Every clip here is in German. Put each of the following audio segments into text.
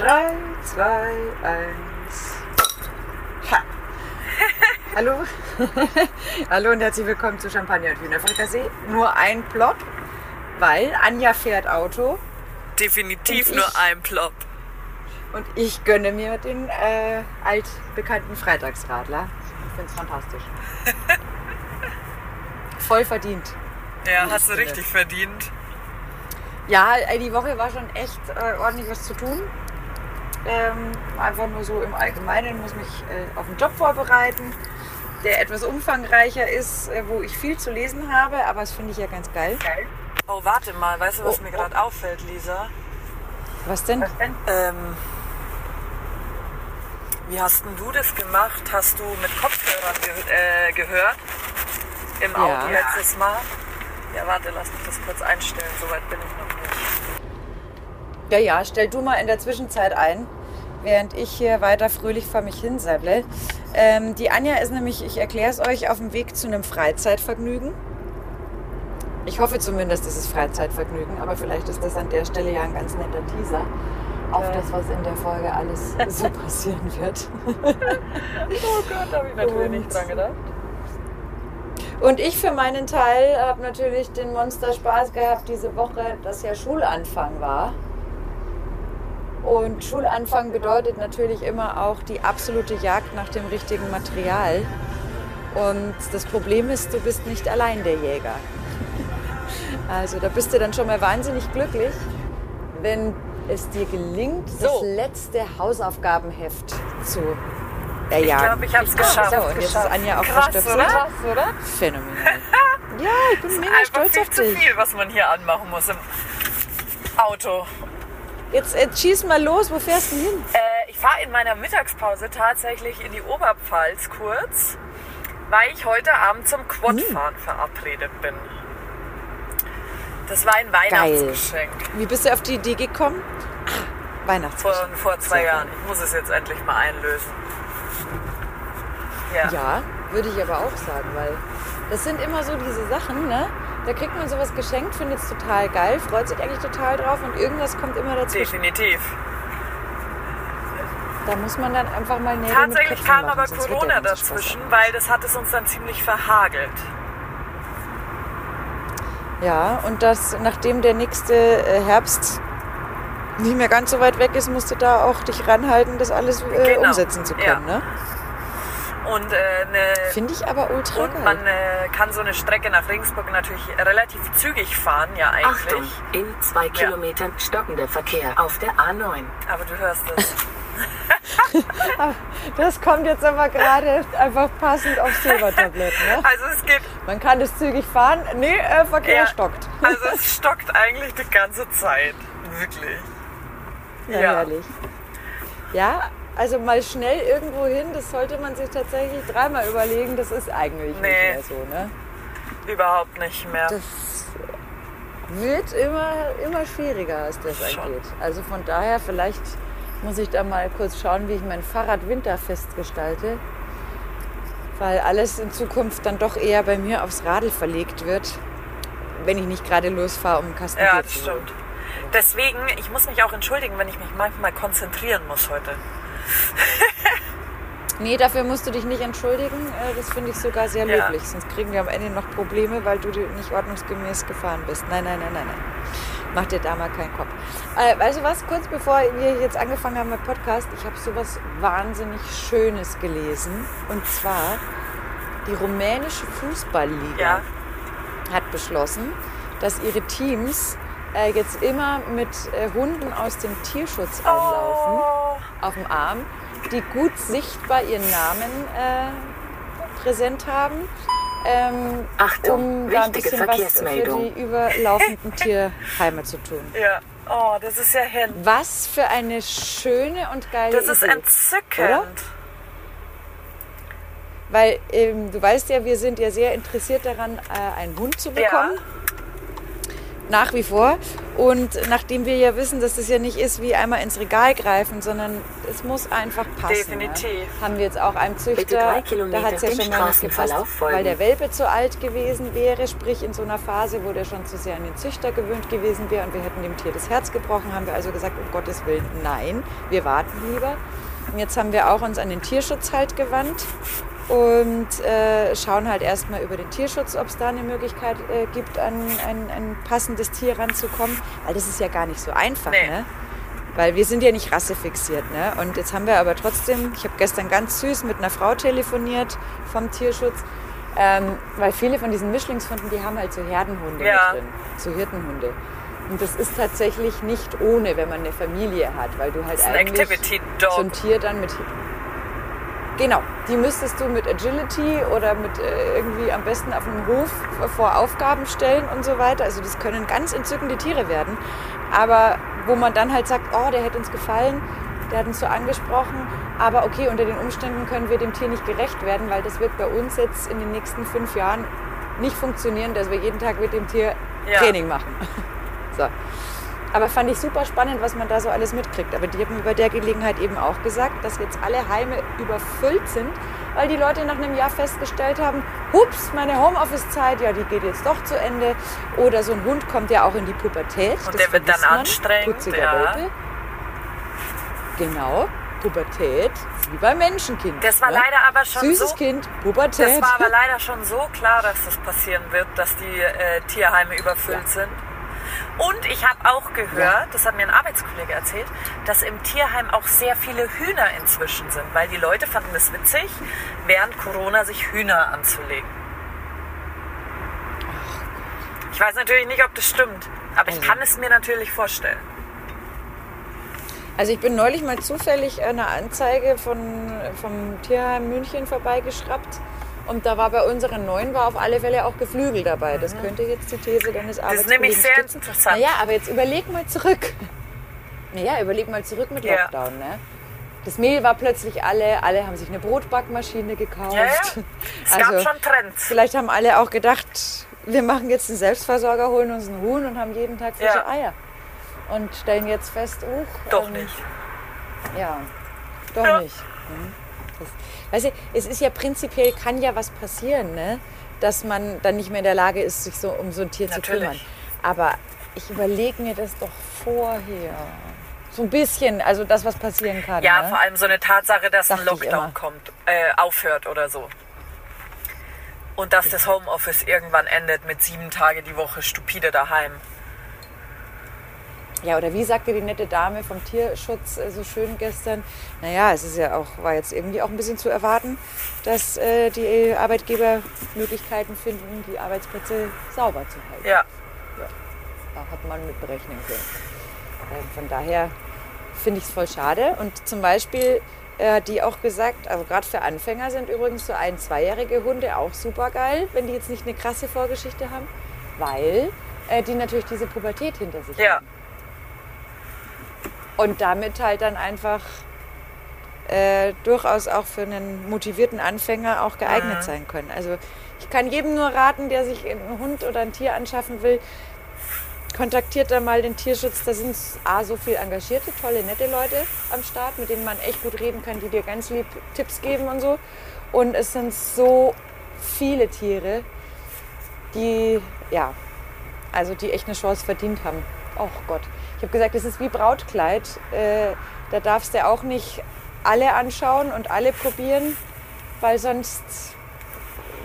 3, 2, 1. Ha. Hallo. Hallo und herzlich willkommen zu Champagner und Hühnerfrikassee. Nur ein Plot, weil Anja fährt Auto Definitiv Und nur ich- ein Plop. und ich gönne mir den äh, altbekannten Freitagsradler. Ich finde es fantastisch. Voll verdient. Ja, hast du richtig verdient. Ja, die Woche war schon echt äh, ordentlich was zu tun. Ähm, einfach nur so im Allgemeinen muss mich äh, auf den Job vorbereiten, der etwas umfangreicher ist, äh, wo ich viel zu lesen habe, aber das finde ich ja ganz geil. Oh, warte mal, weißt du, was Oh, mir oh. gerade auffällt, Lisa? Was denn? Ähm, wie hast denn du das gemacht? Hast du mit Kopfhörern ge äh, gehört? Im Ja. Auto letztes Mal? Ja, warte, lass mich das kurz einstellen. Soweit bin ich noch nicht. Ja, ja, stell du mal in der Zwischenzeit ein, während ich hier weiter fröhlich vor mich hin säble. Ähm, die Anja ist nämlich, ich erkläre es euch, auf dem Weg zu einem Freizeitvergnügen. Ich hoffe zumindest, es ist Freizeitvergnügen, aber vielleicht ist das an der Stelle ja ein ganz netter Teaser auf das, was in der Folge alles so passieren wird. Oh Gott, da habe ich natürlich nicht dran gedacht. Und ich für meinen Teil habe natürlich den Monster Spaß gehabt diese Woche, dass ja Schulanfang war. Und Schulanfang bedeutet natürlich immer auch die absolute Jagd nach dem richtigen Material. Und das Problem ist, du bist nicht allein der Jäger. Also da bist du dann schon mal wahnsinnig glücklich, wenn es dir gelingt, das So. letzte Hausaufgabenheft zu Ich erjagen. glaube, ich habe es geschafft. So, und jetzt ist Anja auch Krass, oder? Krass, oder? Phänomenal. Ja, ich bin mega Einfach stolz viel auf zu dich. viel, was man hier anmachen muss im Auto. Jetzt, jetzt schieß mal los, wo fährst du hin? Äh, ich fahre in meiner Mittagspause tatsächlich in die Oberpfalz kurz, weil ich heute Abend zum Quadfahren Hm. verabredet bin. Das war ein Weihnachtsgeschenk Wie bist du auf die Idee gekommen? Ah, Weihnachtsgeschenk. von vor zwei Sehr Jahren. Ich muss es jetzt endlich mal einlösen. Ja. Ja, würde ich aber auch sagen, weil das sind immer so diese Sachen, ne? Da kriegt man sowas geschenkt, findet es total geil, freut sich eigentlich total drauf und irgendwas kommt immer dazwischen. definitiv. Da muss man dann einfach mal Nägel Tatsächlich kam machen, aber Corona dazwischen, weil das hat es uns dann ziemlich verhagelt. Ja, und das, nachdem der nächste äh, Herbst nicht mehr ganz so weit weg ist, musst du da auch dich ranhalten, das alles äh, Genau, umsetzen zu können, ja. ne? Und, äh, ne, Finde ich aber ultra und geil. man äh, kann so eine Strecke nach Regensburg natürlich relativ zügig fahren, ja Achtung, eigentlich. in zwei Kilometern stockender Verkehr auf der A9. Aber du hörst es. Das kommt jetzt aber gerade einfach passend aufs Silbertablett. Ne? Also es geht, Man kann es zügig fahren. Nee, äh, Verkehr Ja. stockt. also es stockt eigentlich die ganze Zeit. Wirklich. Ja, Ja. herrlich. Ja, also mal schnell irgendwo hin, das sollte man sich tatsächlich dreimal überlegen. Das ist eigentlich Nee. nicht mehr so. Ne? Überhaupt nicht mehr. Das wird immer, immer schwieriger, was das Schon. angeht. Also von daher, vielleicht muss ich da mal kurz schauen, wie ich mein Fahrrad winterfest gestalte. Weil alles in Zukunft dann doch eher bei mir aufs Radl verlegt wird, wenn ich nicht gerade losfahre, um Kasten ja, das stimmt. Deswegen, ich muss mich auch entschuldigen, wenn ich mich manchmal konzentrieren muss heute. Nee, dafür musst du dich nicht entschuldigen. Äh, Das finde ich sogar sehr Ja. löblich. Sonst kriegen wir am Ende noch Probleme, weil du nicht ordnungsgemäß gefahren bist. Nein, nein, nein, nein, nein. Mach dir da mal keinen Kopf. Äh, weißt du was? Kurz bevor wir jetzt angefangen haben mit Podcast, ich habe sowas wahnsinnig Schönes gelesen. Und zwar die rumänische Fußballliga Ja. hat beschlossen, dass ihre Teams äh, jetzt immer mit äh, Hunden aus dem Tierschutz einlaufen Oh, auf dem Arm, die gut sichtbar ihren Namen äh, präsent haben, ähm, Achtung, um da ein bisschen was für die überlaufenden Tierheime zu tun. ja. Oh, das ist ja hin. Was für eine schöne und geile Das ist Idee. entzückend. Oder? Weil ähm, du weißt ja, wir sind ja sehr interessiert daran, äh, einen Hund zu bekommen. Nach wie vor. Und nachdem wir ja wissen, dass das ja nicht ist wie einmal ins Regal greifen, sondern es muss einfach passen. Definitiv. Ne? Haben wir jetzt auch einen Bitte Züchter, da hat es ja schon mal nicht gepasst, weil der Welpe zu alt gewesen wäre, sprich in so einer Phase, wo der schon zu sehr an den Züchter gewöhnt gewesen wäre und wir hätten dem Tier das Herz gebrochen, haben wir also gesagt, um Gottes Willen, nein, wir warten lieber. Und jetzt haben wir auch uns an den Tierschutz halt gewandt und äh, schauen halt erstmal über den Tierschutz, ob es da eine Möglichkeit äh, gibt, an ein, ein passendes Tier ranzukommen. Weil das ist ja gar nicht so einfach, Nee. ne? Weil wir sind ja nicht rassefixiert, ne? Und jetzt haben wir aber trotzdem, ich habe gestern ganz süß mit einer Frau telefoniert vom Tierschutz, ähm, weil viele von diesen Mischlingshunden, die haben halt so Herdenhunde Ja. mit drin, so Hirtenhunde. Und das ist tatsächlich nicht ohne, wenn man eine Familie hat, weil du halt ein eigentlich so ein Tier dann mit Genau, die müsstest du mit Agility oder mit äh, irgendwie am besten auf einem Hof vor Aufgaben stellen und so weiter. Also das können ganz entzückende Tiere werden. Aber wo man dann halt sagt, oh, der hätte uns gefallen, der hat uns so angesprochen, aber okay, unter den Umständen können wir dem Tier nicht gerecht werden, weil das wird bei uns jetzt in den nächsten fünf Jahren nicht funktionieren, dass wir jeden Tag mit dem Tier Ja. Training machen. So. Aber fand ich super spannend, was man da so alles mitkriegt. Aber die haben bei der Gelegenheit eben auch gesagt, dass jetzt alle Heime überfüllt sind, weil die Leute nach einem Jahr festgestellt haben, hups, meine Homeoffice-Zeit, ja, die geht jetzt doch zu Ende. Oder so ein Hund kommt ja auch in die Pubertät. Und das der wird dann man. anstrengend, Putziger ja. Welpe. Genau, Pubertät, wie beim Menschenkind. Das war ne? leider aber schon Süßes so. Kind, Pubertät. Das war aber leider schon so klar, dass das passieren wird, dass die äh, Tierheime überfüllt Ja. sind. Und ich habe auch gehört, das hat mir ein Arbeitskollege erzählt, dass im Tierheim auch sehr viele Hühner inzwischen sind, weil die Leute fanden es witzig, während Corona sich Hühner anzulegen. Ich weiß natürlich nicht, ob das stimmt, aber ich Also. kann es mir natürlich vorstellen. Also ich bin neulich mal zufällig eine Anzeige von, vom Tierheim München vorbeigeschraubt. Und da war bei unseren Neuen war auf alle Fälle auch Geflügel dabei. Das könnte jetzt die These deines ist Arbeitskollegen nämlich sehr stützen. interessant. Naja, aber jetzt überleg mal zurück. Naja, überleg mal zurück mit Ja. Lockdown. Ne? Das Mehl war plötzlich alle, alle haben sich eine Brotbackmaschine gekauft. Ja, ja. Es Also, gab schon Trends. Vielleicht haben alle auch gedacht, wir machen jetzt einen Selbstversorger, holen uns einen Huhn und haben jeden Tag frische Ja. Eier. Und stellen jetzt fest, uch, Doch ähm, nicht. ja, doch Ja. nicht. Hm. Das, weißt du, es ist ja prinzipiell, kann ja was passieren, ne? dass man dann nicht mehr in der Lage ist, sich so um so ein Tier zu Natürlich. kümmern. Aber ich überlege mir das doch vorher. So ein bisschen, also das, was passieren kann. Ja, ne? vor allem so eine Tatsache, dass ein Dachte ich Lockdown kommt, äh, aufhört oder so. Und dass das Homeoffice irgendwann endet mit sieben Tage die Woche stupide daheim. Ja, oder wie sagte die nette Dame vom Tierschutz äh, so schön gestern? Naja, es ist ja auch, war jetzt irgendwie auch ein bisschen zu erwarten, dass äh, die Arbeitgeber Möglichkeiten finden, die Arbeitsplätze sauber zu halten. Ja, Da hat man mit berechnen können. Ähm, Von daher finde ich es voll schade. Und zum Beispiel äh, hat die auch gesagt, also gerade für Anfänger sind übrigens so ein-, zweijährige Hunde auch super geil, wenn die jetzt nicht eine krasse Vorgeschichte haben, weil äh, die natürlich diese Pubertät hinter sich ja. haben. Und damit halt dann einfach äh, durchaus auch für einen motivierten Anfänger auch geeignet Mhm. sein können. Also ich kann jedem nur raten, der sich einen Hund oder ein Tier anschaffen will, kontaktiert da mal den Tierschutz. Da sind A, so viel engagierte, tolle, nette Leute am Start, mit denen man echt gut reden kann, die dir ganz lieb Tipps geben und so. Und es sind so viele Tiere, die, ja, also die echt eine Chance verdient haben. Oh Gott. Ich habe gesagt, es ist wie Brautkleid. Äh, da darfst du auch nicht alle anschauen und alle probieren, weil sonst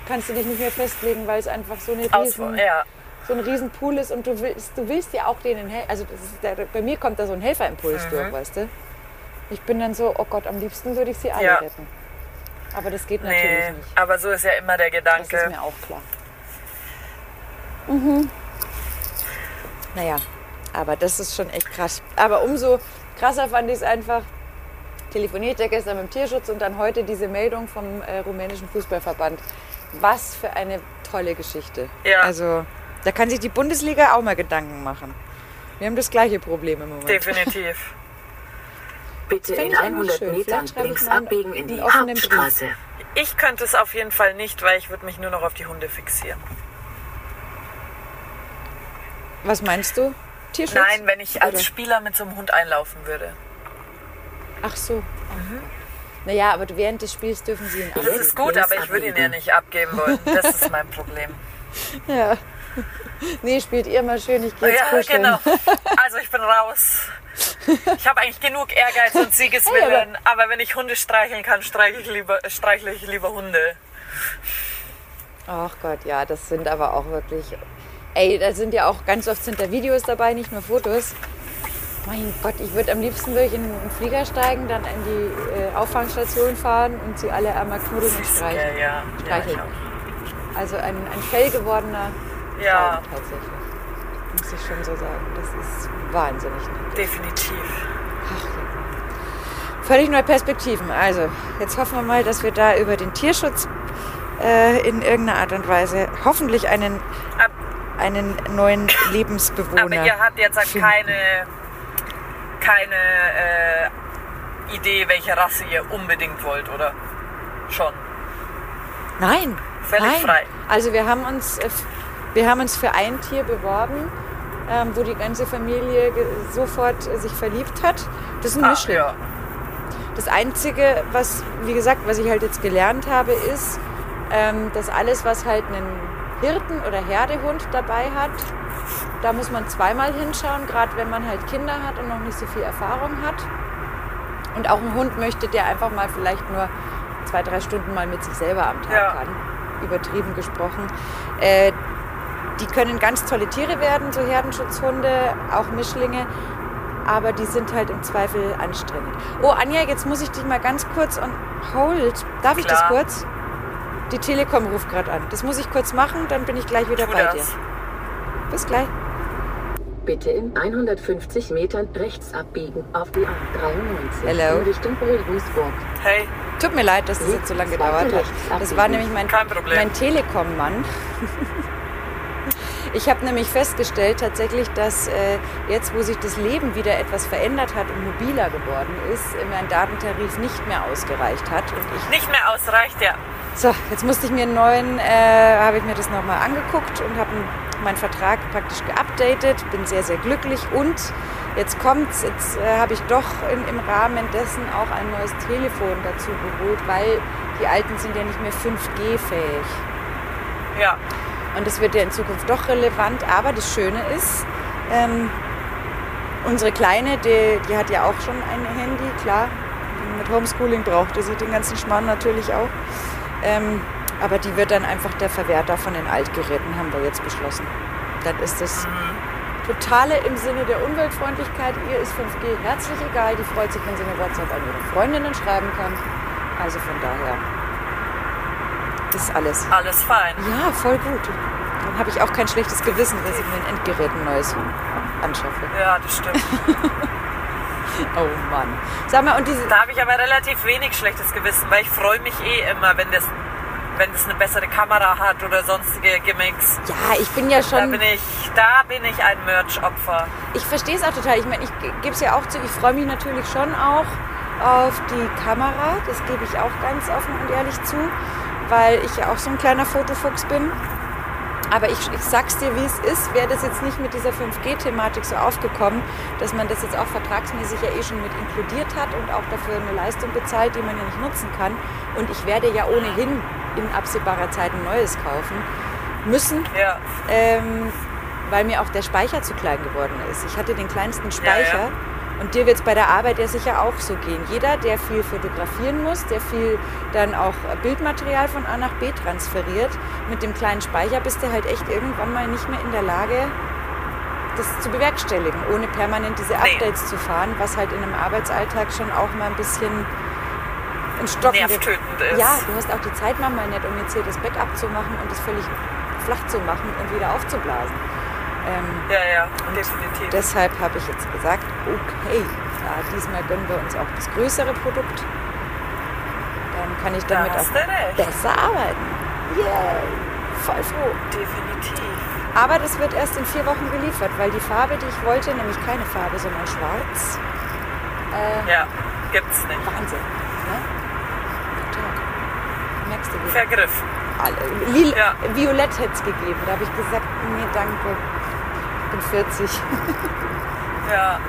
kannst du dich nicht mehr festlegen, weil es einfach so eine riesen, ja. so ein riesen Pool ist und du willst, du willst ja auch denen helfen. Also das der, bei mir kommt da so ein Helferimpuls Mhm. durch, weißt du? Ich bin dann so, oh Gott, am liebsten würde ich sie alle Ja. retten. Aber das geht natürlich Nee, nicht. aber so ist ja immer der Das Gedanke. ist mir auch klar. Mhm. Naja, aber das ist schon echt krass. Aber umso krasser fand ich es einfach. Telefoniert ja gestern mit dem Tierschutz und dann heute diese Meldung vom äh, rumänischen Fußballverband. Was für eine tolle Geschichte. Ja. Also, da kann sich die Bundesliga auch mal Gedanken machen. Wir haben das gleiche Problem im Moment. Definitiv. Bitte in ich eigentlich 100 schön. Metern links abbiegen in die. Hauptstraße. Ich könnte es auf jeden Fall nicht, weil ich würde mich nur noch auf die Hunde fixieren. Was meinst du? Tierschutz? Nein, wenn ich als Oder- Spieler mit so einem Hund einlaufen würde. Ach so. Naja, aber während des Spiels dürfen sie ihn Das ist gut, aber ich würde ihn ja nicht abgeben wollen. Das ist mein Problem. Ja. Nee, spielt ihr mal schön, ich gehe jetzt Ja, kuscheln. genau. Also ich bin raus. Ich habe eigentlich genug Ehrgeiz und Siegeswillen, aber wenn ich Hunde streicheln kann, streichle ich lieber, streichle ich lieber Hunde. Ach Gott, ja, das sind aber auch wirklich. Ey, da sind ja auch ganz oft sind da Videos dabei, nicht nur Fotos. Mein Gott, ich würde am liebsten würde ich in einen Flieger steigen, dann in die äh, Auffangstation fahren und sie alle einmal knuddeln und streicheln. ja. ja, Streicheln. ich auch. Also ein, ein fell gewordener Ja. Traum tatsächlich. Muss ich schon so sagen. Das ist wahnsinnig nett. Definitiv. Ach, ja. Völlig neue Perspektiven. Also, jetzt hoffen wir mal, dass wir da über den Tierschutz äh, in irgendeiner Art und Weise hoffentlich einen, Ab, einen neuen Lebensbewohner. aber ihr habt jetzt finden. keine, keine äh, Idee, welche Rasse ihr unbedingt wollt, oder? Schon. Nein. Völlig nein. frei. Also wir haben uns, äh, wir haben uns für ein Tier beworben, ähm, wo die ganze Familie sofort äh, sich verliebt hat. Das ist ein Ah, Mischling. ja. Das Einzige, was, wie gesagt, was ich halt jetzt gelernt habe, ist, ähm, dass alles, was halt einen Hirten- oder Herdehund dabei hat, da muss man zweimal hinschauen, gerade wenn man halt Kinder hat und noch nicht so viel Erfahrung hat. Und auch ein Hund möchte, der einfach mal vielleicht nur zwei, drei Stunden mal mit sich selber am Tag Ja. kann. Übertrieben gesprochen. Äh, die können ganz tolle Tiere werden, so Herdenschutzhunde, auch Mischlinge. Aber die sind halt im Zweifel anstrengend. Oh, Anja, jetzt muss ich dich mal ganz kurz on hold. Darf ich das Klar. kurz? Die Telekom ruft gerade an. Das muss ich kurz machen, dann bin ich gleich wieder Tu bei das. dir. Bis gleich. Bitte in 150 Metern rechts abbiegen auf die A93 Hello. in Richtung Regensburg. Hey, Tut mir leid, dass das jetzt so lange gedauert hat. Das war nämlich mein, mein Telekom-Mann. Ich habe nämlich festgestellt tatsächlich, dass äh, jetzt, wo sich das Leben wieder etwas verändert hat und mobiler geworden ist, äh, mein Datentarif nicht mehr ausgereicht hat. Und ich nicht mehr ausreicht, ja. so, jetzt musste ich mir einen neuen, äh, habe ich mir das nochmal angeguckt und habe meinen Vertrag praktisch geupdatet, bin sehr, sehr glücklich und jetzt kommt's, jetzt äh, habe ich doch in, im Rahmen dessen auch ein neues Telefon dazu geholt, weil die alten sind ja nicht mehr 5G-fähig. Ja, Und das wird ja in Zukunft doch relevant. Aber das Schöne ist, ähm, unsere Kleine, die, die hat ja auch schon ein Handy, klar. Mit Homeschooling brauchte sie den ganzen Schmarrn natürlich auch. Ähm, aber die wird dann einfach der Verwerter von den Altgeräten, haben wir jetzt beschlossen. Dann ist das Totale im Sinne der Umweltfreundlichkeit. Ihr ist 5G herzlich egal. Die freut sich, wenn sie eine WhatsApp an ihre Freundinnen schreiben kann. Also von daher ist alles. alles fein. Ja, voll gut. Dann habe ich auch kein schlechtes Gewissen, dass ich mir ein Endgerät ein neues anschaffe. Ja, das stimmt. Oh Mann. Sag mal, und diese. Da habe ich aber relativ wenig schlechtes Gewissen, weil ich freue mich eh immer, wenn das, wenn das eine bessere Kamera hat oder sonstige Gimmicks. Ja, ich bin ja Da schon. bin ich, da bin ich ein Merch-Opfer. Ich verstehe es auch total. Ich meine, ich gebe es ja auch zu. Ich freue mich natürlich schon auch auf die Kamera. Das gebe ich auch ganz offen und ehrlich zu, weil ich ja auch so ein kleiner Fotofuchs bin. Aber ich, ich sag's dir, wie es ist, wäre das jetzt nicht mit dieser 5G-Thematik so aufgekommen, dass man das jetzt auch vertragsmäßig ja eh schon mit inkludiert hat und auch dafür eine Leistung bezahlt, die man ja nicht nutzen kann. Und ich werde ja ohnehin in absehbarer Zeit ein neues kaufen müssen, Ja, ähm, weil mir auch der Speicher zu klein geworden ist. Ich hatte den kleinsten Speicher Ja, und dir wird es bei der Arbeit ja sicher auch so gehen. Jeder, der viel fotografieren muss, der viel dann auch Bildmaterial von A nach B transferiert, mit dem kleinen Speicher bist du halt echt irgendwann mal nicht mehr in der Lage, das zu bewerkstelligen, ohne permanent diese Nee. Updates zu fahren, was halt in einem Arbeitsalltag schon auch mal ein bisschen in Stocken nervtötend ist. ja, du hast auch die Zeit manchmal nicht, um jetzt hier das Backup zu machen und das völlig flach zu machen und wieder aufzublasen. Ähm, ja, ja, definitiv. deshalb habe ich jetzt gesagt, okay, ja, diesmal gönnen wir uns auch das größere Produkt. Dann kann ich da damit hast auch besser arbeiten. Yay, voll froh. Definitiv. Aber das wird erst in vier Wochen geliefert, weil die Farbe, die ich wollte, nämlich keine Farbe, sondern schwarz, äh, Ja, gibt's nicht. Wahnsinn. Ne? Total. Merkst du wieder. Vergriffen. alle. Ja. Violett hätte es gegeben. Da habe ich gesagt, nee, danke. Bin 40. Ja.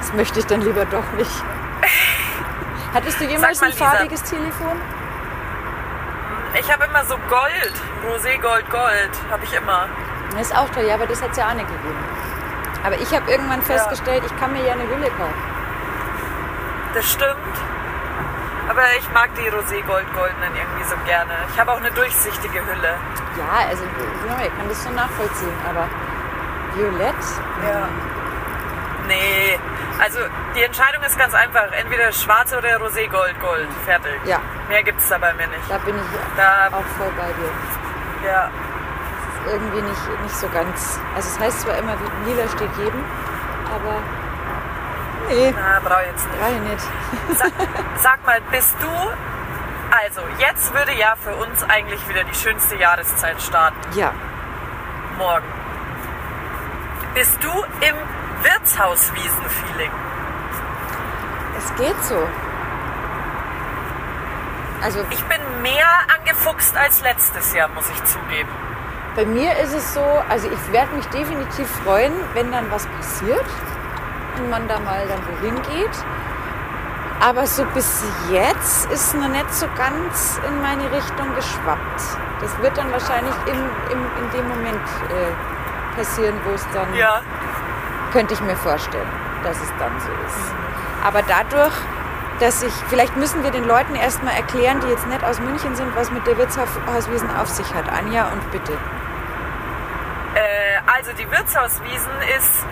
Das möchte ich dann lieber doch nicht. Hattest du jemals mal, ein Lisa. farbiges Telefon? Ich habe immer so Gold, Rosé Gold, Gold, habe ich immer. Das ist auch toll, ja, aber das hat es ja auch nicht gegeben. Aber ich habe irgendwann festgestellt, ich kann mir ja eine Hülle kaufen. Das stimmt. Aber ich mag die Rosé Gold Goldenen irgendwie so gerne. Ich habe auch eine durchsichtige Hülle. Ja, also ja, ich kann das so nachvollziehen, aber Violett? Ja. Nee, also die Entscheidung ist ganz einfach. Entweder schwarz oder Rosé Gold. Fertig. Ja. Mehr gibt es da bei mir nicht. Da bin ich Da, auch voll bei dir. ja. Das ist irgendwie nicht, nicht so ganz. Also es heißt zwar immer, lila steht jedem, aber nee, Na, brauche ich jetzt nicht. brauche ich nicht. Sag, sag mal, bist du. Also, jetzt würde ja für uns eigentlich wieder die schönste Jahreszeit starten. Ja, Morgen. Bist du im Wirtshauswiesen-Feeling? es geht so. Also Ich bin mehr angefuchst als letztes Jahr, muss ich zugeben. Bei mir ist es so, also ich werde mich definitiv freuen, wenn dann was passiert und man da mal dann wohin geht. Aber so bis jetzt ist noch nicht so ganz in meine Richtung geschwappt. Das wird dann wahrscheinlich im, im, in dem Moment äh, passieren, wo es dann, Ja. könnte ich mir vorstellen, dass es dann so ist. Aber dadurch, dass ich, vielleicht müssen wir den Leuten erstmal erklären, die jetzt nicht aus München sind, was mit der Wirtshauswiesen auf sich hat. Anja und bitte. Äh, also die Wirtshauswiesen ist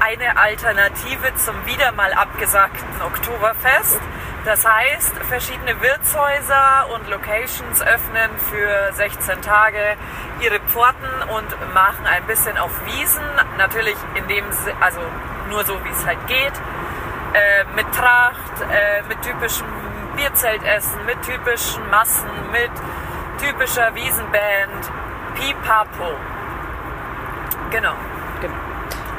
eine Alternative zum wieder mal abgesagten Oktoberfest. Das heißt, verschiedene Wirtshäuser und Locations öffnen für 16 Tage ihre Pforten und machen ein bisschen auf Wiesen. Natürlich in dem, also nur so wie es halt geht. Äh, mit Tracht, äh, mit typischem Bierzeltessen, mit typischen Massen, mit typischer Wiesenband. Pipapo. Genau.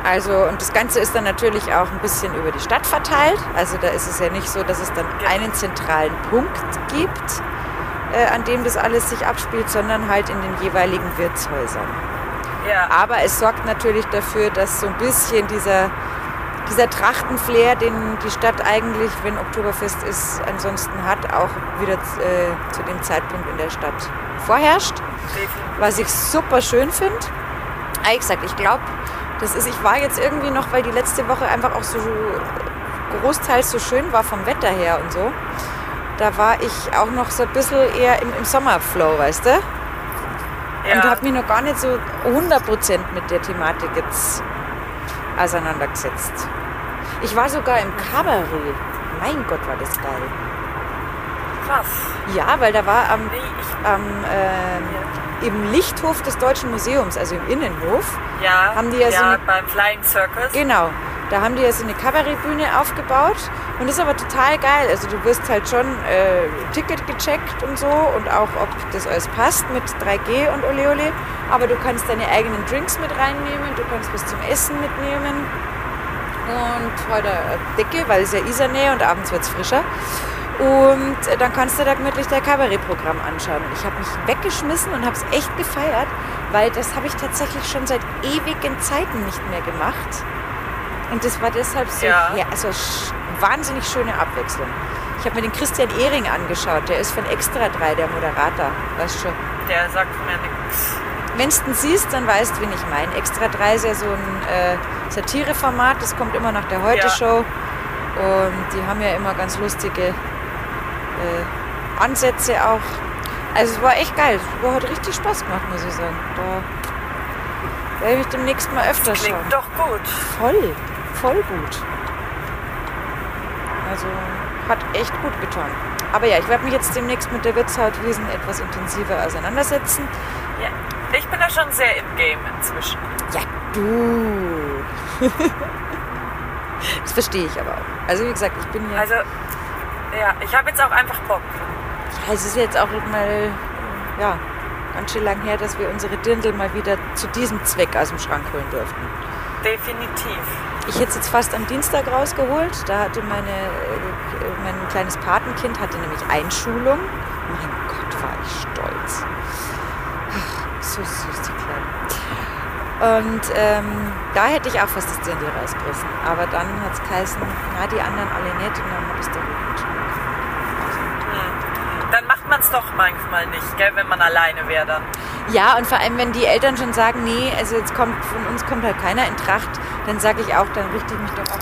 Also, und das Ganze ist dann natürlich auch ein bisschen über die Stadt verteilt. Also da ist es ja nicht so, dass es dann einen zentralen Punkt gibt, äh, an dem das alles sich abspielt, sondern halt in den jeweiligen Wirtshäusern. Ja. Aber es sorgt natürlich dafür, dass so ein bisschen dieser, dieser Trachtenflair, den die Stadt eigentlich, wenn Oktoberfest ist, ansonsten hat, auch wieder äh, zu dem Zeitpunkt in der Stadt vorherrscht was ich super schön finde. Ah, Wie gesagt, ich glaube, das ist, ich war jetzt irgendwie noch, weil die letzte Woche einfach auch so großteils so schön war vom Wetter her und so. Da war ich auch noch so ein bisschen eher im, im Sommerflow, weißt du? Und Ja. habe mich noch gar nicht so 100% mit der Thematik jetzt auseinandergesetzt. Ich war sogar im Kabarett. Mein Gott, war das geil. Krass. Ja, weil da war am am, ähm, im Lichthof des Deutschen Museums, also im Innenhof. ja, Haben die ja so eine- beim Flying Circus. Genau, da haben die ja so eine Kabarettbühne aufgebaut und das ist aber total geil. Also du wirst halt schon äh, Ticket gecheckt und so und auch ob das alles passt mit 3G und Ole Ole. Aber du kannst deine eigenen Drinks mit reinnehmen, du kannst was zum Essen mitnehmen und heute Decke, weil es ja Isarnähe und abends wird es frischer. Und äh, dann kannst du da gemütlich dein Kabarettprogramm anschauen. Und ich habe mich weggeschmissen und habe es echt gefeiert, weil das habe ich tatsächlich schon seit ewigen Zeiten nicht mehr gemacht. Und das war deshalb so Ja. ja, also wahnsinnig schöne Abwechslung. Ich habe mir den Christian Ehring angeschaut, der ist von Extra 3, der Moderator, weißt schon. Der sagt mir nichts. Wenn du siehst, dann weißt du, wen ich meine. Extra 3 ist ja so ein äh, Satireformat, das kommt immer nach der Heute-Show. Und die haben ja immer ganz lustige äh, Ansätze auch. Also es war echt geil. Es hat richtig Spaß gemacht, muss ich sagen. Da werde ich demnächst mal öfter schauen. Klingt doch gut. Voll, voll gut. Also hat echt gut getan. Aber ja, ich werde mich jetzt demnächst mit der Wirtshauswiesen etwas intensiver auseinandersetzen. Ja. Ich bin da schon sehr im Game inzwischen. Ja, du. das verstehe ich aber auch. Also wie gesagt, ich bin ja... Also, ja, ich habe jetzt auch einfach Bock. Es ist jetzt auch mal ja, ganz schön lang her, dass wir unsere Dirndl mal wieder zu diesem Zweck aus dem Schrank holen durften. Definitiv. Ich hätte es jetzt fast am Dienstag rausgeholt. Da hatte meine, äh, mein kleines Patenkind hatte nämlich Einschulung. Mein Gott, war ich stolz. Ach, so süß, die Kleine. Und ähm, da hätte ich auch fast das Zehntel rausgerissen. Aber dann hat es geheißen, na, die anderen alle nicht. Und dann hat es der Rücken schon Dann macht man es doch manchmal nicht, gell, wenn man alleine wäre dann. Ja, und vor allem, wenn die Eltern schon sagen, nee, also jetzt kommt von uns kommt halt keiner in Tracht, dann sage ich auch, dann richte ich mich doch auch.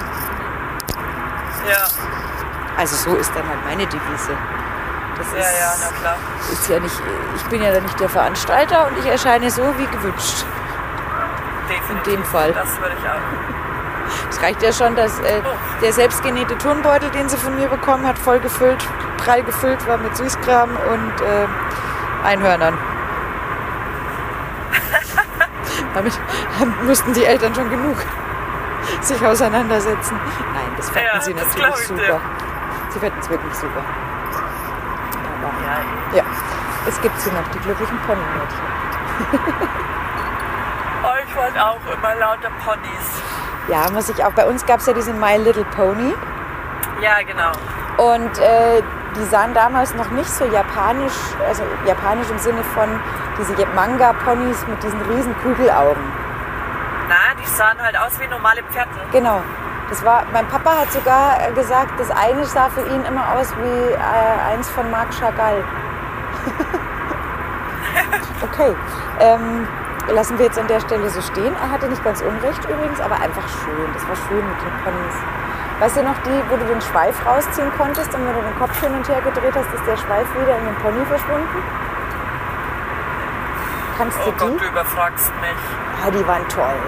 Ja, Also so ist dann halt meine Devise. Das ja, ist, ja, na klar. ist ja nicht, ich bin ja dann nicht der Veranstalter und ich erscheine so wie gewünscht. Definitiv. dem Fall. Das würde ich auch. Es reicht ja schon, dass äh, der selbstgenähte Turnbeutel, den sie von mir bekommen hat, voll gefüllt, prall gefüllt war mit Süßkram und äh, Einhörnern. Damit haben, mussten die Eltern schon genug sich auseinandersetzen. Nein, das fanden Ja, sie das natürlich dir. super. Sie fanden es wirklich super. Aber, Ja, ja, es gibt sie noch, die glücklichen Ponymädchen. oh, ich wollte auch immer lauter Ponys. Ja, muss ich auch. Bei uns gab es ja diese My Little Pony. Ja, genau. Und äh, die sahen damals noch nicht so japanisch, also japanisch im Sinne von diese Manga-Ponys mit diesen riesen Kugelaugen. Na, die sahen halt aus wie normale Pferde. Genau. Das war, mein Papa hat sogar äh, gesagt, das eine sah für ihn immer aus wie äh, eins von Marc Chagall. okay. Ähm, lassen wir jetzt an der Stelle so stehen. Er hatte nicht ganz unrecht übrigens, aber einfach schön. Das war schön mit den Ponys. Weißt du noch die, wo du den Schweif rausziehen konntest und wenn du den Kopf hin und her gedreht hast, ist der Schweif wieder in den Pony verschwunden? Kannst Oh du Gott, die? du überfragst mich. Ah, die waren toll.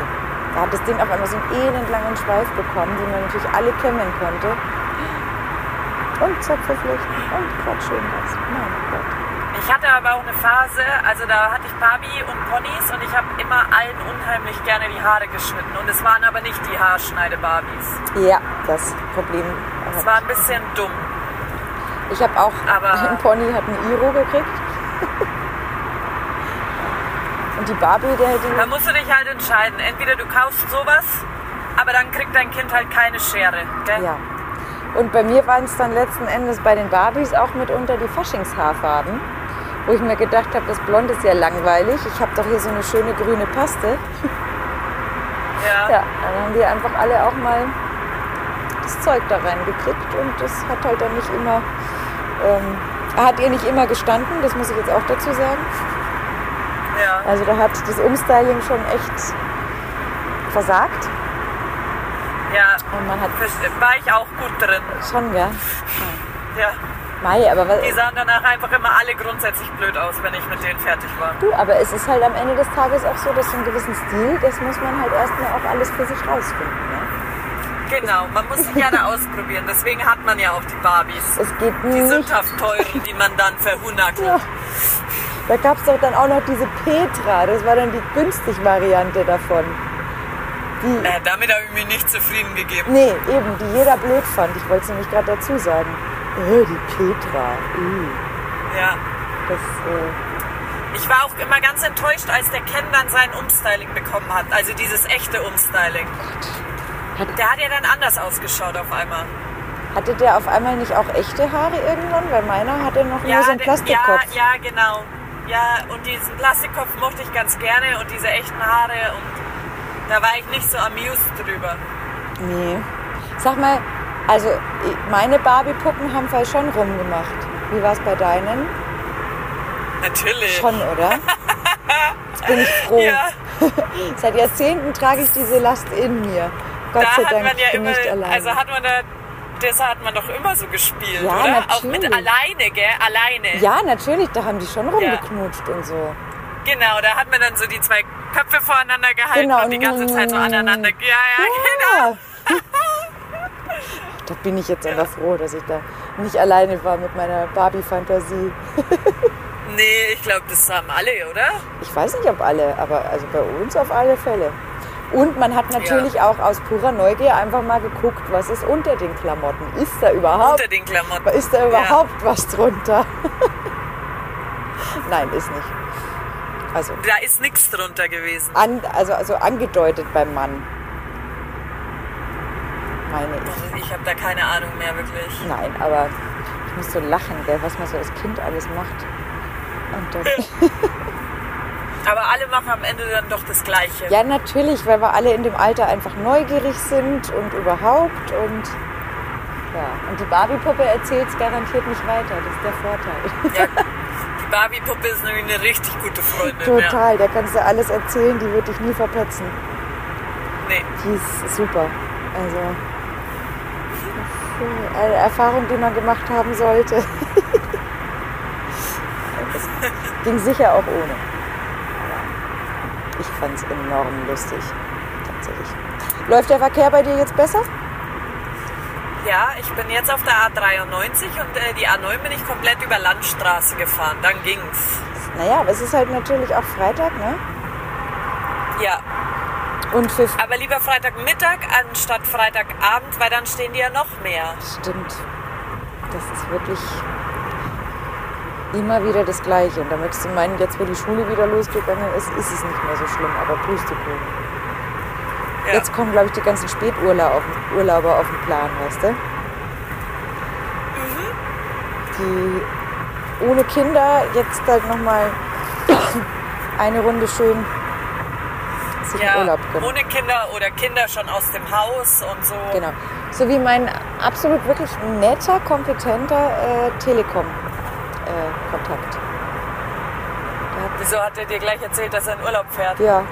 Da hat das Ding auf einmal so einen elendlangen Schweif bekommen, den man natürlich alle kämmen konnte. Und Zöpfe flechten und quatschen das. Mein Gott. Ich hatte aber auch eine Phase, also da hatte ich Barbie und Ponys und ich habe immer allen unheimlich gerne die Haare geschnitten. Und es waren aber nicht die Haarschneide-Barbies. Ja, das Problem. Es war ein bisschen dumm. Ich habe auch Aber- ein Pony hat einen Iro gekriegt. Und die Barbie, der die. Da musst du dich halt entscheiden. Entweder du kaufst sowas, aber dann kriegt dein Kind halt keine Schere. Gell? Ja. Und bei mir waren es dann letzten Endes bei den Barbies auch mitunter die Faschingshaarfarben, wo ich mir gedacht habe, das Blond ist ja langweilig. Ich habe doch hier so eine schöne grüne Paste. Ja. Ja, dann haben die einfach alle auch mal das Zeug da reingekriegt und das hat halt dann nicht immer, ähm, hat ihr nicht immer gestanden, das muss ich jetzt auch dazu sagen. ja. Also da hat das Umstyling schon echt versagt ja. und man hat War ich auch gut drin. schon, gell? Ja. Mai, aber was, Die sahen danach einfach immer alle grundsätzlich blöd aus, wenn ich mit denen fertig war. du, aber es ist halt am Ende des Tages auch so, dass so einen gewissen Stil, das muss man halt erstmal auch alles für sich rausfinden. Ne? Genau, man muss sich ja da ausprobieren. Deswegen hat man ja auch die Barbies. Es geht Die nicht. sündhaft teuren, die man dann verhunert. Ja. Da gab es doch dann auch noch diese Petra, das war dann die günstig Variante davon. Die, Äh, damit habe ich mich nicht zufrieden gegeben. nee, eben, die jeder blöd fand. Ich wollte es nämlich gerade dazu sagen. Äh, die Petra. Uh, Ja. das, äh, Ich war auch immer ganz enttäuscht, als der Ken dann sein Umstyling bekommen hat. Also dieses echte Umstyling. Hat- Der hat ja dann anders ausgeschaut auf einmal. hatte der auf einmal nicht auch echte Haare irgendwann? Weil meiner hatte noch nur so einen Plastikkopf. ja, ja, genau. Ja, und diesen Plastikkopf mochte ich ganz gerne und diese echten Haare und da war ich nicht so amused drüber. Nee. Sag mal, also meine Barbie-Puppen haben vielleicht schon rumgemacht. Wie war es bei deinen? Natürlich. Schon, oder? Jetzt bin ich froh. Ja, Seit Jahrzehnten trage ich diese Last in mir. Gott da sei hat Dank, man ja ich bin immer, nicht allein. also hat man da, das hat man doch immer so gespielt, Ja, oder? Auch natürlich. mit alleine, gell? Alleine. ja, natürlich, da haben die schon rumgeknutscht und so. Genau, da hat man dann so die zwei Köpfe voreinander gehalten Genau. und die ganze Zeit so aneinander. Ja, ja, genau. Da bin ich jetzt aber froh, dass ich da nicht alleine war mit meiner Barbie-Fantasie. Nee, ich glaube, das haben alle, oder? Ich weiß nicht, ob alle, aber also bei uns auf alle Fälle. Und man hat natürlich auch aus purer Neugier einfach mal geguckt, was ist unter den Klamotten. Ist da überhaupt, Unter den Klamotten. ist da überhaupt was drunter? Nein, ist nicht. Also, Da ist nichts drunter gewesen. an, also, also angedeutet beim Mann. Meine ich. Also ich habe da keine Ahnung mehr, wirklich. Nein, aber ich muss so lachen, gell, was man so als Kind alles macht. Aber alle machen am Ende dann doch das Gleiche. Ja, natürlich, weil wir alle in dem Alter einfach neugierig sind und überhaupt und ja. Und die Barbie-Puppe erzählt es garantiert nicht weiter. Das ist der Vorteil. Ja, die Barbie-Puppe ist nämlich eine richtig gute Freundin. Ja. Total, der kannst du alles erzählen, die wird dich nie verpetzen. Nee. Die ist super. Also eine Erfahrung, die man gemacht haben sollte. Das ging sicher auch ohne. Aber ich fand es enorm lustig. Tatsächlich. Läuft der Verkehr bei dir jetzt besser? Ja, ich bin jetzt auf der A93 und äh, die A9 bin ich komplett über Landstraße gefahren. Dann ging's. Naja, aber es ist halt natürlich auch Freitag, ne? Ja, Und für. aber lieber Freitagmittag anstatt Freitagabend, weil dann stehen die ja noch mehr. Stimmt. Das ist wirklich immer wieder das Gleiche. Und da möchtest du meinen, jetzt wo die Schule wieder losgegangen ist, ist es nicht mehr so schlimm. Aber Pustekuchen. Ja. Jetzt kommen, glaube ich, die ganzen Späturlauber auf, Urlauber auf den Plan, weißt du? Die ohne Kinder jetzt halt nochmal eine Runde schön sich ja, Urlaub gönnen. ohne Kinder oder Kinder schon aus dem Haus und so. Genau. So wie mein absolut wirklich netter, kompetenter äh, Telekom-Kontakt. Wieso hat er dir gleich erzählt, dass er in Urlaub fährt? ja.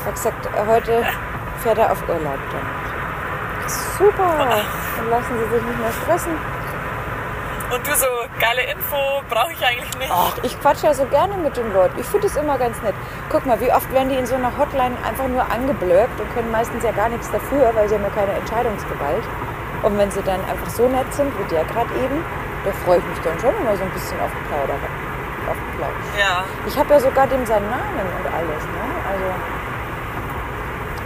Er hat gesagt, äh, heute fährt er auf Urlaub dann. Super. Dann lassen sie sich nicht mehr stressen. Und du so, geile Info, brauche ich eigentlich nicht. Ach, ich quatsche ja so gerne mit den Leuten. Ich finde es immer ganz nett. Guck mal, wie oft werden die in so einer Hotline einfach nur angeblöckt und können meistens ja gar nichts dafür, weil sie haben ja keine Entscheidungsgewalt. Und wenn sie dann einfach so nett sind, wie der gerade eben, da freue ich mich dann schon immer so ein bisschen auf den Plauder. Auf Plausch. Ja, Ich habe ja sogar dem seinen Namen und alles. Ne? Also,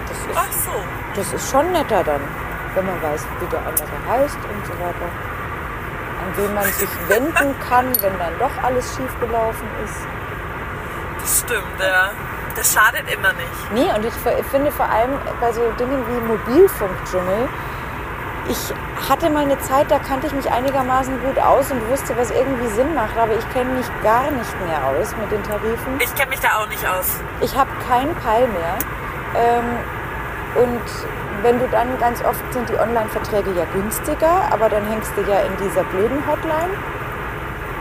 das ach ist, so. das ist schon netter dann, wenn man weiß, wie der andere heißt und so weiter. An wen man sich wenden kann, wenn dann doch alles schiefgelaufen ist. Das stimmt, ja. Das schadet immer nicht. Nee, und ich finde vor allem bei so Dingen wie Mobilfunkdschungel, ich hatte mal eine Zeit, da kannte ich mich einigermaßen gut aus und wusste, was irgendwie Sinn macht, aber ich kenne mich gar nicht mehr aus mit den Tarifen. Ich kenne mich da auch nicht aus. Ich habe keinen Peil mehr. Ähm, und wenn du dann, ganz oft sind die Online-Verträge ja günstiger, aber dann hängst du ja in dieser blöden Hotline.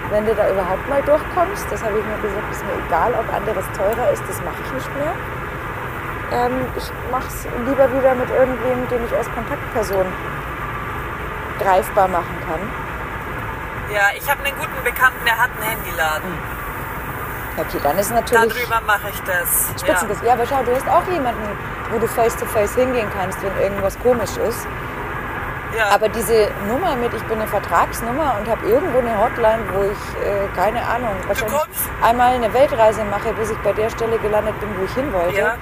Wenn du da überhaupt mal durchkommst, das habe ich mir gesagt, ist mir egal, ob anderes teurer ist, das mache ich nicht mehr. Ähm, ich mache es lieber wieder mit irgendwem, den ich als Kontaktperson greifbar machen kann. Ja, ich habe einen guten Bekannten, der hat einen Handyladen. Okay, dann ist natürlich... Darüber mache ich das. Ja. Spitzenbiss. Ja. aber schau, du hast auch jemanden, wo du face-to-face hingehen kannst, wenn irgendwas komisch ist. Ja. Aber diese Nummer mit, ich bin eine Vertragsnummer und habe irgendwo eine Hotline, wo ich, äh, keine Ahnung, wahrscheinlich einmal eine Weltreise mache, bis ich bei der Stelle gelandet bin, wo ich hin wollte, Ja.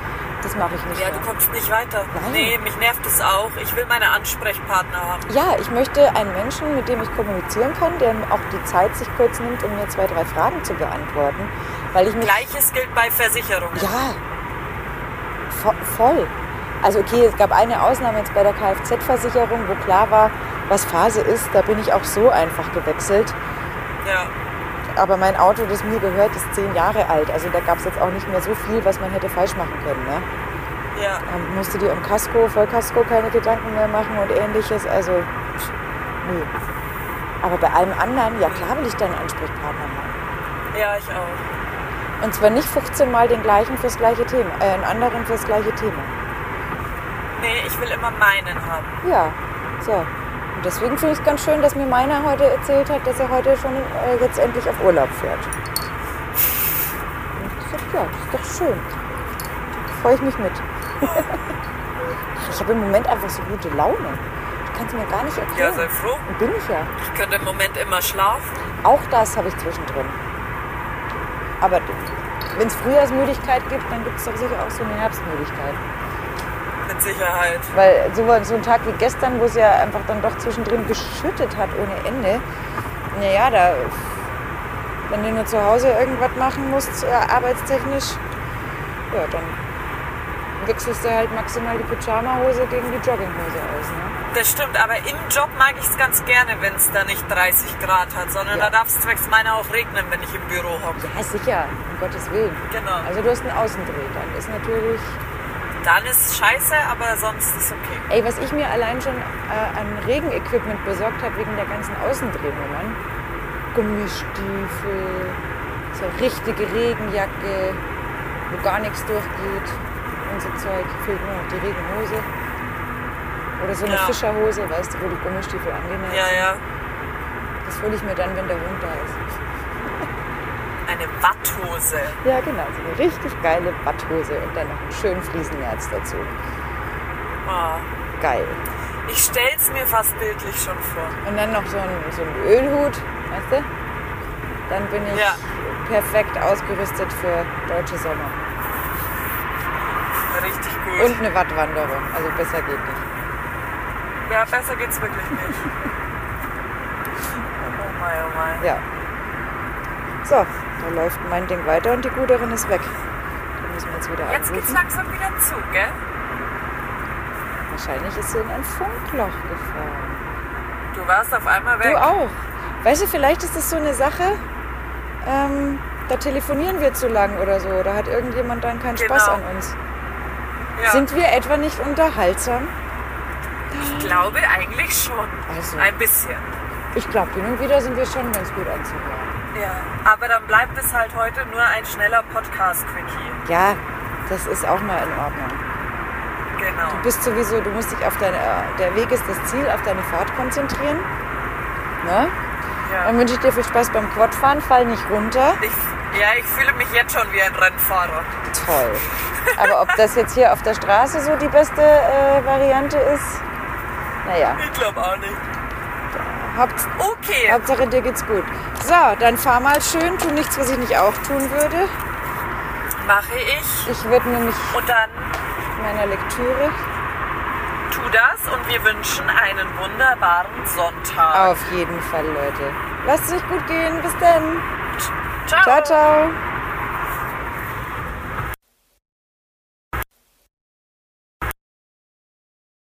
Das mache ich nicht ja, mehr. du kommst nicht weiter. Nein. Nee, mich nervt es auch. Ich will meine Ansprechpartner haben. Ja, ich möchte einen Menschen, mit dem ich kommunizieren kann, der auch die Zeit sich kurz nimmt, um mir zwei, drei Fragen zu beantworten, weil ich Gleiches gilt bei Versicherungen. Ja, vo voll. Also okay, es gab eine Ausnahme jetzt bei der Kfz-Versicherung, wo klar war, was Phase ist. Da bin ich auch so einfach gewechselt. Ja. Aber mein Auto, das mir gehört, ist zehn Jahre alt. Also da gab es jetzt auch nicht mehr so viel, was man hätte falsch machen können. Ne? Ja. Da musst du dir um Kasko, Vollkasko keine Gedanken mehr machen und ähnliches. Also, pff, nö. Aber bei allem anderen, ja klar will ich da einen Ansprechpartner haben. Ja, ich auch. Und zwar nicht 15 Mal den gleichen fürs gleiche Thema, äh, einen anderen fürs gleiche Thema. Nee, ich will immer meinen haben. Ja, so. Und deswegen finde ich es ganz schön, dass mir meiner heute erzählt hat, dass er heute schon äh, jetzt endlich auf Urlaub fährt. Und ich sag, ja, das ist doch schön. Da freue ich mich mit. ich habe im Moment einfach so gute Laune. Ich kann es mir gar nicht Ja, erklären. sei froh. Und bin ich ja. Ich könnte im Moment immer schlafen. Auch das habe ich zwischendrin. Aber wenn es Frühjahrsmüdigkeit gibt, dann gibt es doch sicher auch so eine Herbstmüdigkeit. Mit Sicherheit. Weil so, so ein Tag wie gestern, wo es ja einfach dann doch zwischendrin geschüttet hat ohne Ende, naja, da, wenn du nur zu Hause irgendwas machen musst, äh, arbeitstechnisch, ja, dann wechselst du halt maximal die Pyjamahose gegen die Jogginghose aus. Ne? Das stimmt, aber im Job mag ich es ganz gerne, wenn es da nicht 30 Grad hat, sondern Ja. da darf es zwecks meiner auch regnen, wenn ich im Büro hocke. Ja, sicher, um Gottes Willen. Genau. Also du hast einen Außendreh, dann ist natürlich... Dann ist scheiße, aber sonst ist okay. Ey, was ich mir allein schon äh, an Regenequipment besorgt habe wegen der ganzen Außendrehnummern. Gummistiefel, so richtige Regenjacke, wo gar nichts durchgeht und so Zeug. Fehlt nur noch die Regenhose. Oder so eine Ja. Fischerhose, weißt du, wo die Gummistiefel angenäht Ja, sind. ja. Das hole ich mir dann, wenn der Hund da ist. Eine Watthose. Ja, genau, so eine richtig geile Badhose und dann noch einen schönen Fliesennerz dazu. Oh. Geil. Ich stell's mir fast bildlich schon vor. Und dann noch so ein, so ein Ölhut, weißt du? Dann bin ich Ja. perfekt ausgerüstet für deutsche Sommer. Richtig gut. Und eine Wattwanderung. Also besser geht nicht. ja, besser geht's wirklich nicht. Oh mein, oh mein. Ja. So, da läuft mein Ding weiter und die Guterin ist weg. Da müssen wir jetzt wieder Jetzt geht's langsam wieder zu, gell? Wahrscheinlich ist sie in ein Funkloch gefahren. Du warst auf einmal weg. Du auch. Weißt du, vielleicht ist das so eine Sache, ähm, da telefonieren wir zu lang oder so. Da hat irgendjemand dann keinen Spaß Genau. an uns. Ja. Sind wir etwa nicht unterhaltsam? ich glaube eigentlich schon. Also. Ein bisschen. Ich glaube, hin und wieder sind wir schon ganz gut anzuhören. Ja. Aber dann bleibt es halt heute nur ein schneller Podcast-Quickie. Ja, das ist auch mal in Ordnung. Genau. Du bist sowieso, du musst dich auf deine, der Weg ist das Ziel, auf deine Fahrt konzentrieren. Ne? Ja. Dann wünsche ich dir viel Spaß beim Quadfahren, fall nicht runter. Ich, ja, ich fühle mich jetzt schon wie ein Rennfahrer. Toll. Aber ob das jetzt hier auf der Straße so die beste äh, Variante ist, naja, Ich glaube auch nicht. Haupt, Okay. Hauptsache dir geht's gut. So, dann fahr mal schön, tu nichts, was ich nicht auch tun würde. Mache ich. Ich würde nämlich Und dann meiner Lektüre tu das und wir wünschen einen wunderbaren Sonntag. auf jeden Fall, Leute. Lasst es euch gut gehen. Bis dann. Ciao. Ciao, ciao.